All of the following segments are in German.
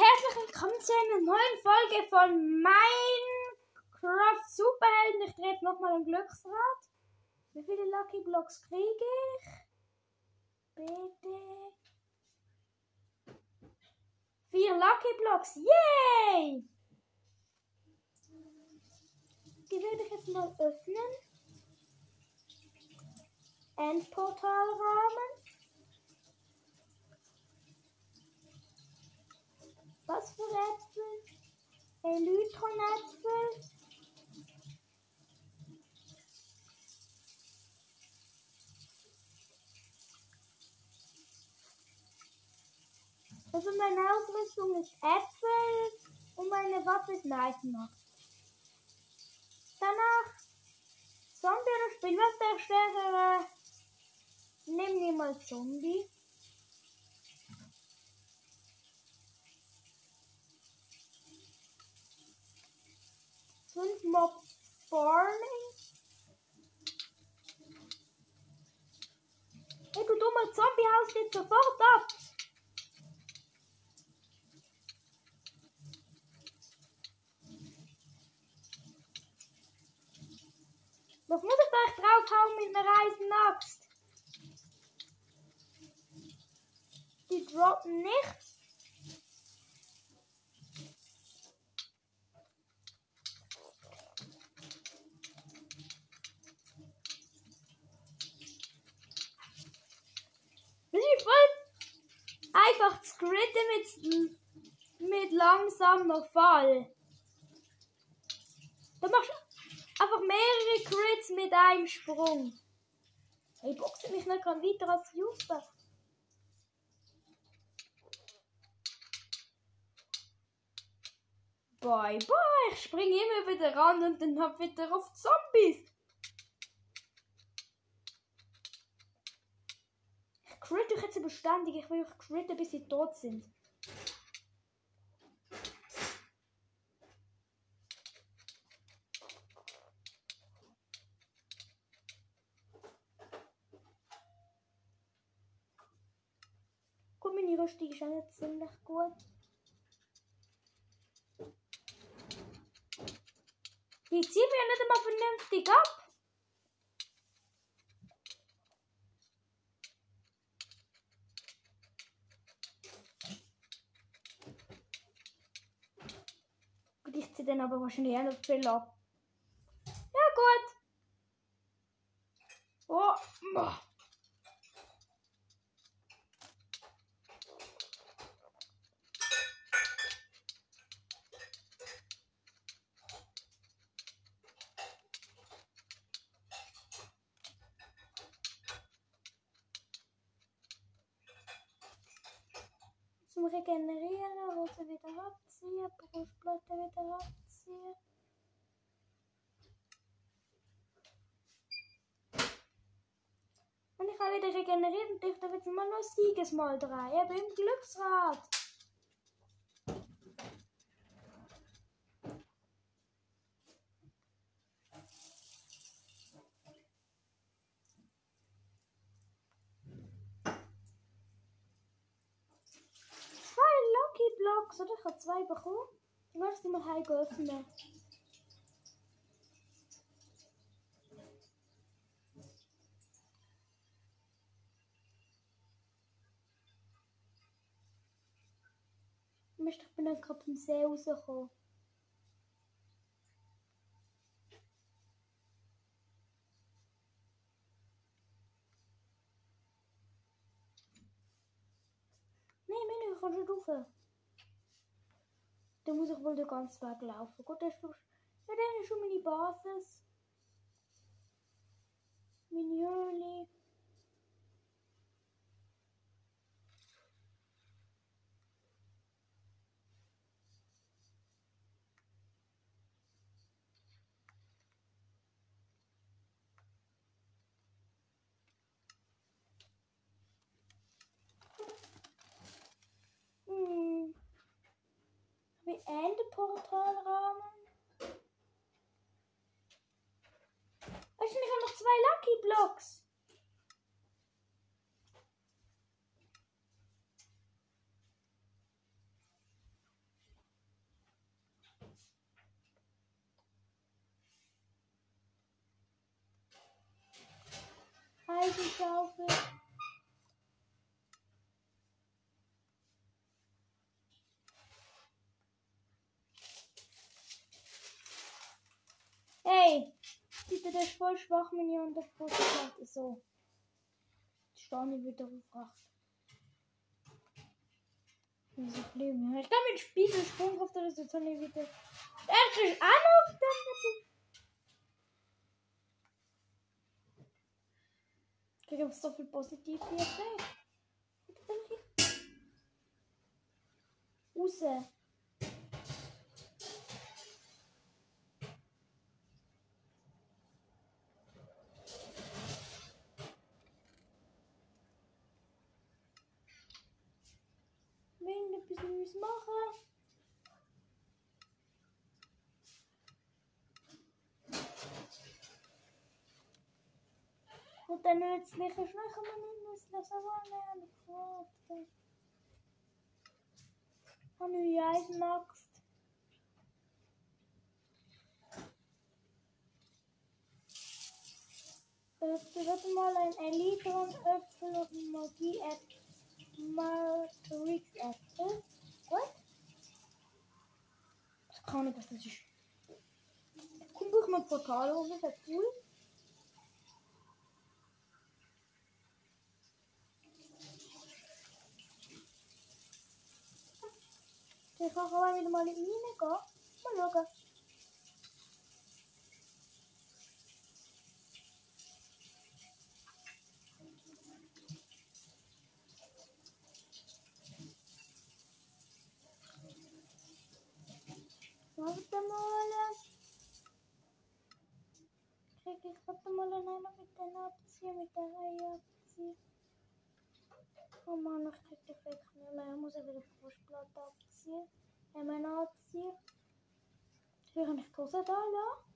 herzlich willkommen zu einer neuen Folge von Minecraft Superhelden. Ich drehe jetzt nochmal ein Glücksrad. Wie viele Lucky Blocks kriege ich? Bitte. Vier Lucky Blocks. Yay! Die werde ich jetzt mal öffnen. Endportalrahmen. Was für Äpfel? Elytron-Äpfel. Also meine Ausrüstung ist Äpfel und meine Waffe ist Leitmacht. Danach Zombie oder Spiel, was der? Nehmen wir mal Zombie. Fünf Mob Spawning. Hey, du dummer Zombie, haust jetzt sofort ab. Was muss ich da echt draufhauen mit einer Eisenaxt? Die droppen nichts. Das ist voll einfach zu gritten mit, mit langsamer Fall. Da machst du einfach mehrere Crits mit einem Sprung. Hey, boxe mich nicht gerade weiter als User. Bye bye, ich springe immer wieder ran und dann hab wieder auf Zombies. Crit euch jetzt beständig, ich will euch critten, bis sie tot sind. Guck, meine Rüstung ist auch nicht ziemlich gut. Die ziehen wir nicht einmal vernünftig ab. Gut, ich ziehe dann aber wahrscheinlich auch noch viel ab. Ja, gut. Oh, boah. Zum Regenerieren, Hose wieder abziehen, Brustplatte wieder abziehen. Und ich habe wieder regeneriert und ich darf jetzt mal noch Siegesmal drehen, beim Glücksrad. Zwei Blocks, oder? Ich habe zwei bekommen. Die möchte ich mal heim öffnen. Ich bin nicht gerade vom See rausgekommen. Nein, nein, ich kann schon rauf. Dann muss ich wohl den ganzen Weg laufen. Gut, das ist, ja, dann ist schon meine Basis. Meine Höhle. Ende Portalrahmen. Oh, ich mir noch zwei Lucky Blocks. Eisenschaufel. Der ist voll schwach, wenn ihr unter Brust macht. So. Die Steine wieder aufgebracht. Wieso leben Ich glaube, mit Spiegel Sprungkraft oder so, soll ich wieder. Er kriegt auf den. Ich kriege so viel positiv hier. Raus. Was machen. Und der nützliche ist nachher mal nicht nützlich, aber nein, gefragt. Habe ich Eisenaxt? Öffne warte mal ein Elitron Öpfel und Magie App. Matrix Äpfel. What? Das kann nicht, was das ist. Komm, buch mal Portal, das ist ja cool. Ich kann auch wieder mal in die Mine gehen. Warte mal. Krieg ich warte mal einer mit den Aktien, mit der Reihe Aktien. Oh Mann, ich krieg die Fake nicht mehr. Ich muss ja wieder Brustplatte abziehen. Ja, meine anziehen. Hier kann ich die Hose da lassen.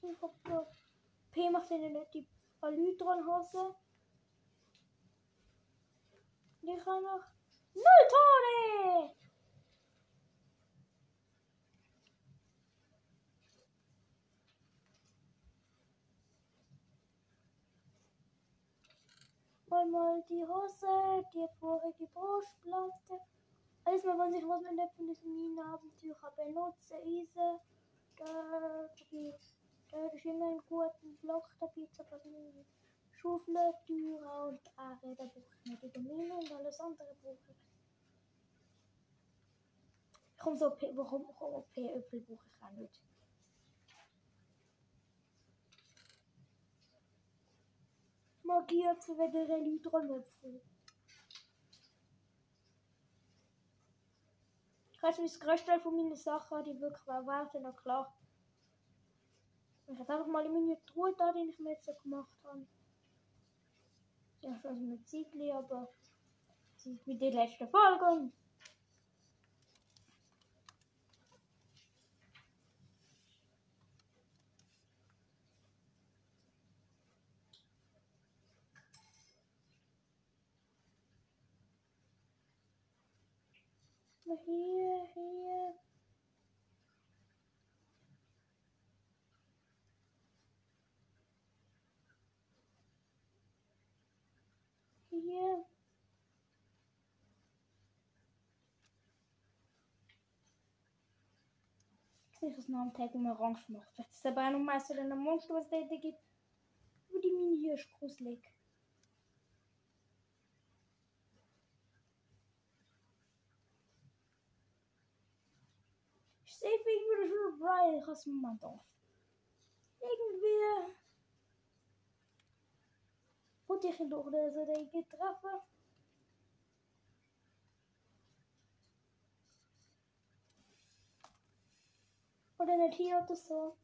Ich hab P macht eine nette Alytron-Hose. Ich kann noch Null Tore! Einmal die Hose, die vorige Brustplatte. Alles mal, was ich was mit der Minenabenteuer benutze, Eise. Da, da ist immer ein guter Block dabei, aber Schaufel, Türen und Anreden brauche ich nicht in der Mine und alles andere ich. Komm so, warum, warum P-Öpfel brauche ich auch nicht. Magie zu wieder Elytron-Öpfel. Ich weiß, wie das größte von meinen Sachen, die wirklich erwarten, noch klar. Ich habe einfach mal in meine Truhe da, die ich mir jetzt gemacht habe. Ja, schon mit Ziegli, aber das ist wie die letzte Folge. Hier, hier. Hier. Ich weiß noch am Tag, man orange macht. Vielleicht ist es aber auch noch mal so ein Monster, was es da gibt. Aber die Mini hier ist gruselig. Ich sehe irgendwie schon Brian, ich hasse. Irgendwie. Wollte ich ihn doch so denken treffen. Oder nicht hier oder so.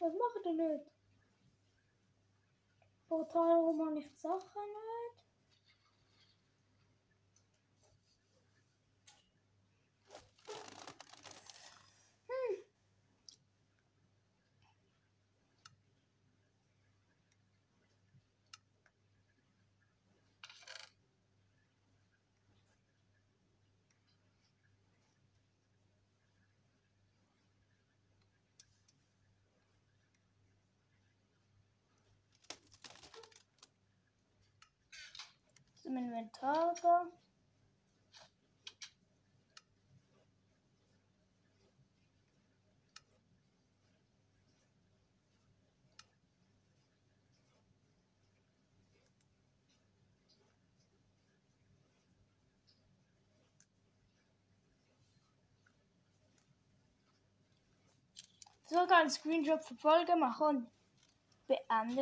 Was macht ihr nicht? Portal habe ich die Sachen nicht. Zum Inventar da. So kann ein Screenshot für Folge machen beende